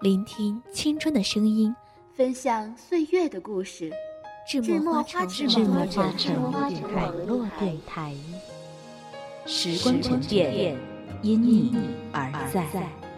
聆听青春的声音，分享岁月的故事。智墨花城网络电台，时光沉淀，因你而在。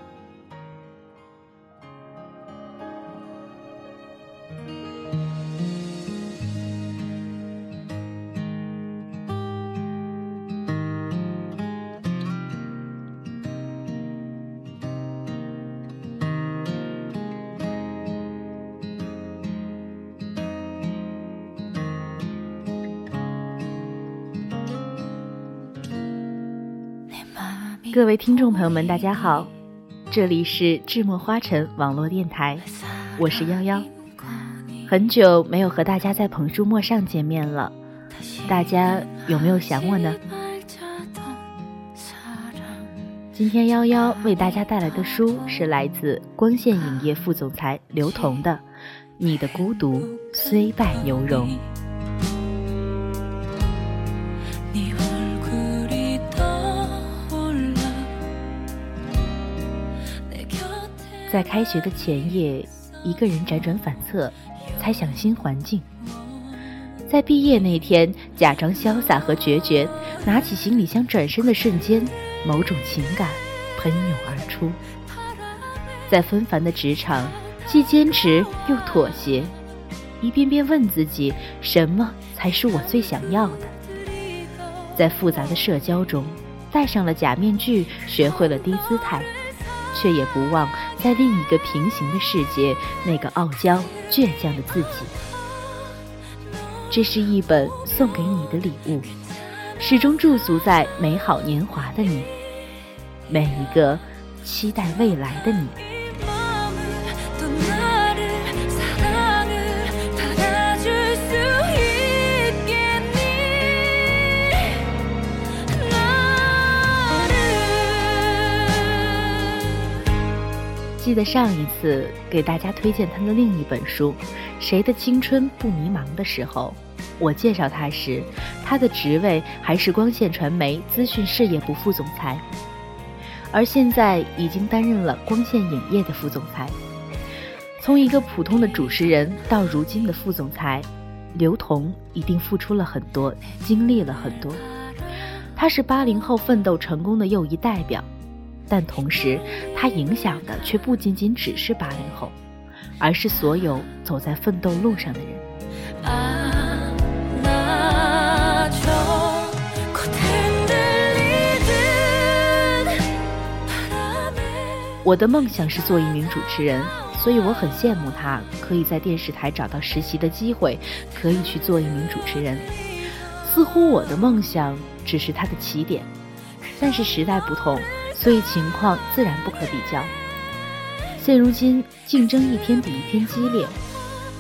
各位听众朋友们，大家好，这里是智墨花城网络电台，我是幺幺。很久没有和大家在捧书陌上见面了，大家有没有想我呢？今天幺幺为大家带来的书是来自光线影业副总裁刘同的《你的孤独虽败犹荣》。在开学的前夜，一个人辗转反侧，猜想新环境。在毕业那天，假装潇洒和决绝，拿起行李箱转身的瞬间，某种情感喷涌而出。在纷繁的职场，既坚持又妥协，一遍遍问自己：什么才是我最想要的？在复杂的社交中，戴上了假面具，学会了低姿态。却也不忘在另一个平行的世界，那个傲娇倔强的自己。这是一本送给你的礼物，始终驻足在美好年华的你，每一个期待未来的你。记得上一次给大家推荐他的另一本书《谁的青春不迷茫》的时候，我介绍他时，他的职位还是光线传媒资讯事业部副总裁，而现在已经担任了光线影业的副总裁。从一个普通的主持人到如今的副总裁，刘同一定付出了很多，经历了很多。他是八零后奋斗成功的又一代表。但同时，他影响的却不仅仅只是八零后，而是所有走在奋斗路上的人。我的梦想是做一名主持人，所以我很羡慕他可以在电视台找到实习的机会，可以去做一名主持人。似乎我的梦想只是他的起点，但是时代不同。所以情况自然不可比较。现如今竞争一天比一天激烈，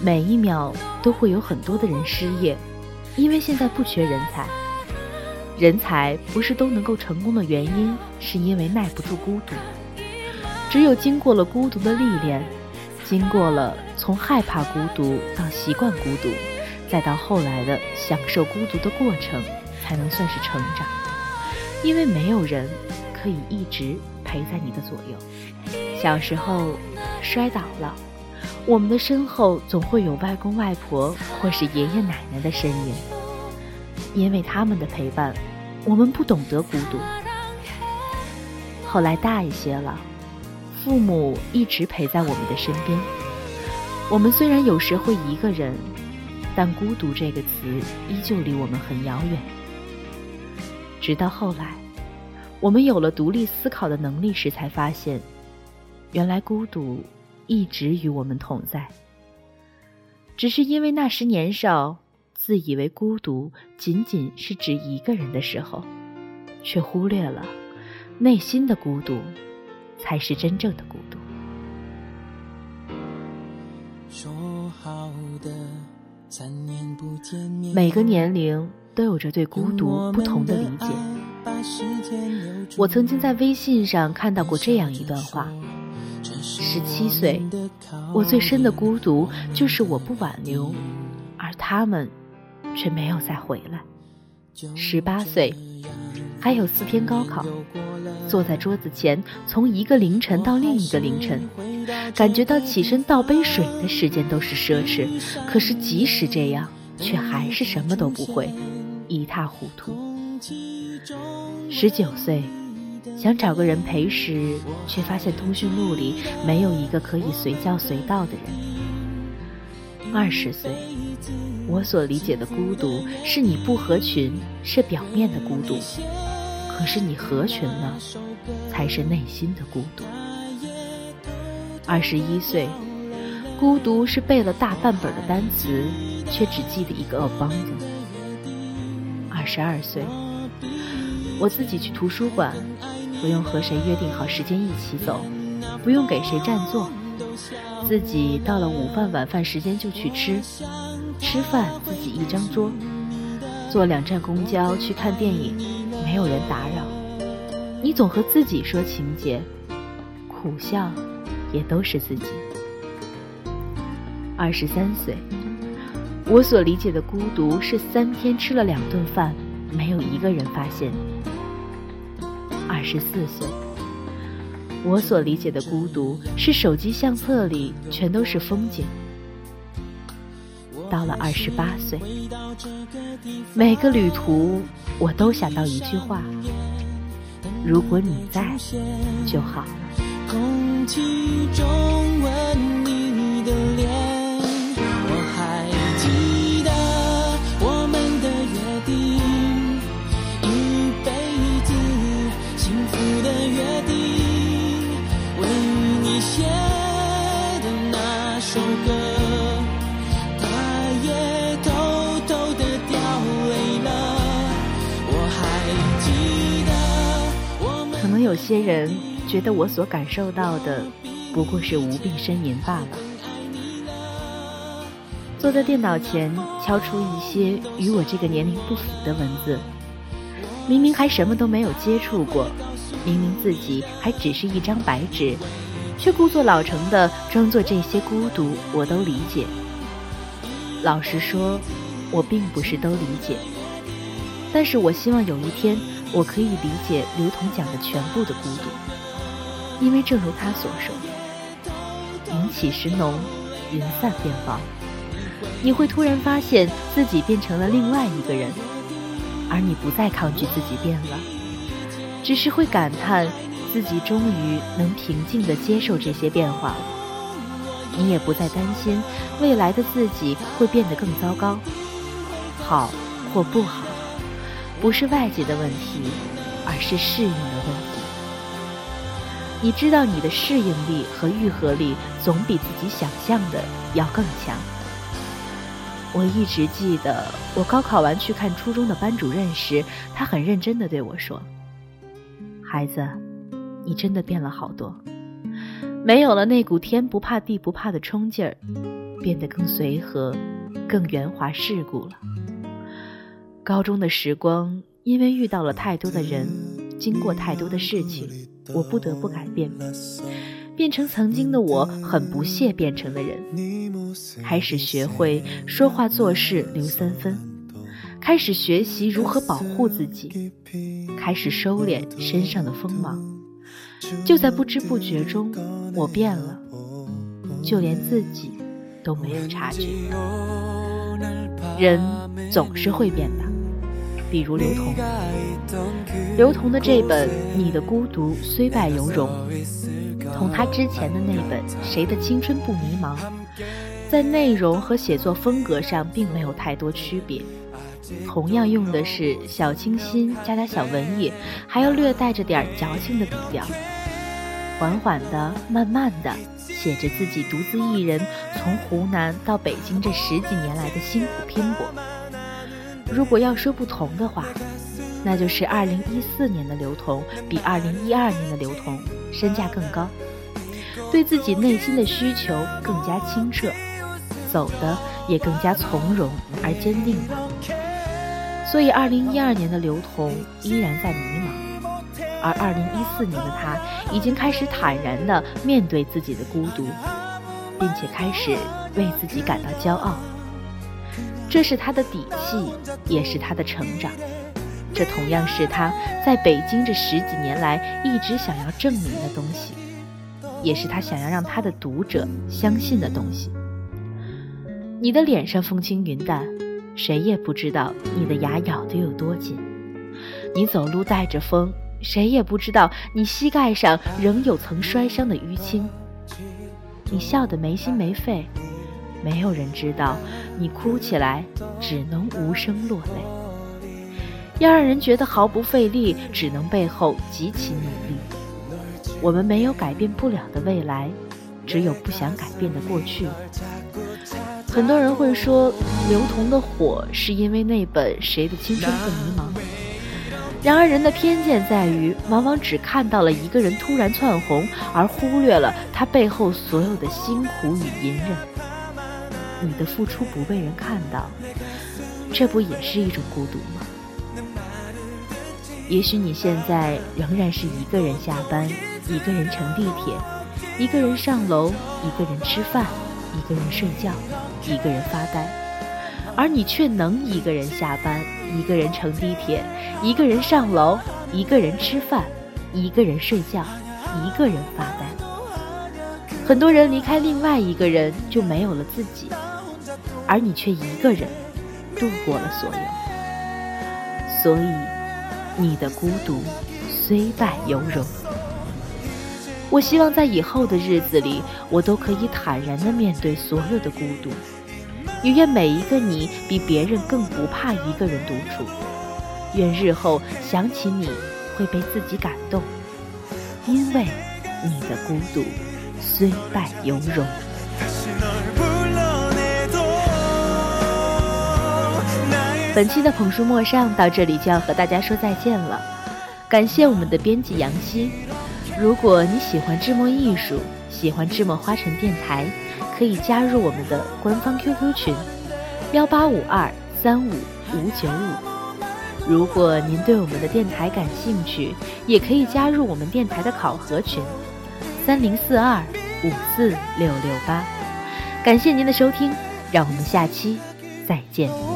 每一秒都会有很多的人失业，因为现在不缺人才。人才不是都能够成功的原因，是因为耐不住孤独。只有经过了孤独的历练，经过了从害怕孤独到习惯孤独，再到后来的享受孤独的过程，才能算是成长。因为没有人。可以一直陪在你的左右。小时候摔倒了，我们的身后总会有外公外婆或是爷爷奶奶的身影，因为他们的陪伴，我们不懂得孤独。后来大一些了，父母一直陪在我们的身边。我们虽然有时会一个人，但孤独这个词依旧离我们很遥远。直到后来。我们有了独立思考的能力时，才发现，原来孤独一直与我们同在。只是因为那时年少，自以为孤独仅仅是指一个人的时候，却忽略了，内心的孤独，才是真正的孤独。说好的三年不见每个年龄都有着对孤独不同的理解。我曾经在微信上看到过这样一段话：十七岁，我最深的孤独就是我不挽留，而他们却没有再回来。十八岁，还有四天高考，坐在桌子前，从一个凌晨到另一个凌晨，感觉到起身倒杯水的时间都是奢侈。可是即使这样，却还是什么都不会，一塌糊涂。十九岁，想找个人陪时，却发现通讯录里没有一个可以随叫随到的人。二十岁。我所理解的孤独，是你不合群，是表面的孤独；可是你合群了，才是内心的孤独。二十一岁，孤独是背了大半本的单词，却只记得一个 a 子。二十二岁，我自己去图书馆，不用和谁约定好时间一起走，不用给谁占座，自己到了午饭晚饭时间就去吃。吃饭自己一张桌，坐两站公交去看电影，没有人打扰。你总和自己说情节，苦笑也都是自己。二十三岁，我所理解的孤独是三天吃了两顿饭，没有一个人发现。二十四岁，我所理解的孤独是手机相册里全都是风景。到了二十八岁，每个旅途我都想到一句话：如果你在就好。空气中可能有些人觉得我所感受到的不过是无病呻吟罢了。坐在电脑前敲出一些与我这个年龄不符的文字，明明还什么都没有接触过，明明自己还只是一张白纸，却故作老成的装作这些孤独我都理解。老实说，我并不是都理解，但是我希望有一天。我可以理解刘同讲的全部的孤独，因为正如他所说，云起时浓，云散便薄。你会突然发现自己变成了另外一个人，而你不再抗拒自己变了，只是会感叹自己终于能平静地接受这些变化了。你也不再担心未来的自己会变得更糟糕，好或不好。不是外界的问题，而是适应的问题。你知道你的适应力和愈合力总比自己想象的要更强。我一直记得，我高考完去看初中的班主任时，他很认真的对我说：“孩子，你真的变了好多，没有了那股天不怕地不怕的冲劲儿，变得更随和，更圆滑世故了。”高中的时光，因为遇到了太多的人，经过太多的事情，我不得不改变，变成曾经的我很不屑变成的人，开始学会说话做事留三分，开始学习如何保护自己，开始收敛身上的锋芒。就在不知不觉中，我变了，就连自己都没有察觉。人总是会变的。比如刘同，刘同的这本《你的孤独虽败犹荣》，同他之前的那本《谁的青春不迷茫》，在内容和写作风格上并没有太多区别，同样用的是小清新加点小文艺，还要略带着点矫情的笔调，缓缓的、慢慢的写着自己独自一人从湖南到北京这十几年来的辛苦拼搏。如果要说不同的话，那就是二零一四年的刘同比二零一二年的刘同身价更高，对自己内心的需求更加清澈，走的也更加从容而坚定了。所以，二零一二年的刘同依然在迷茫，而二零一四年的他已经开始坦然地面对自己的孤独，并且开始为自己感到骄傲。这是他的底气，也是他的成长。这同样是他在北京这十几年来一直想要证明的东西，也是他想要让他的读者相信的东西。你的脸上风轻云淡，谁也不知道你的牙咬得有多紧；你走路带着风，谁也不知道你膝盖上仍有曾摔伤的淤青；你笑得没心没肺，没有人知道你哭起来只能无声落泪。要让人觉得毫不费力，只能背后极其努力。我们没有改变不了的未来，只有不想改变的过去。很多人会说，刘同的火是因为那本《谁的青春不迷茫》。然而，人的偏见在于，往往只看到了一个人突然窜红，而忽略了他背后所有的辛苦与隐忍。你的付出不被人看到，这不也是一种孤独吗？也许你现在仍然是一个人下班，一个人乘地铁，一个人上楼，一个人吃饭，一个人睡觉，一个人发呆，而你却能一个人下班，一个人乘地铁，一个人上楼，一个人吃饭，一个人睡觉，一个人发呆。很多人离开另外一个人就没有了自己，而你却一个人度过了所有，所以。你的孤独虽败犹荣。我希望在以后的日子里，我都可以坦然地面对所有的孤独。也愿每一个你比别人更不怕一个人独处。愿日后想起你会被自己感动，因为你的孤独虽败犹荣。本期的捧书陌上到这里就要和大家说再见了，感谢我们的编辑杨希。如果你喜欢智墨艺术，喜欢智墨花城电台，可以加入我们的官方 QQ 群：幺八五二三五五九五。如果您对我们的电台感兴趣，也可以加入我们电台的考核群：三零四二五四六六八。感谢您的收听，让我们下期再见。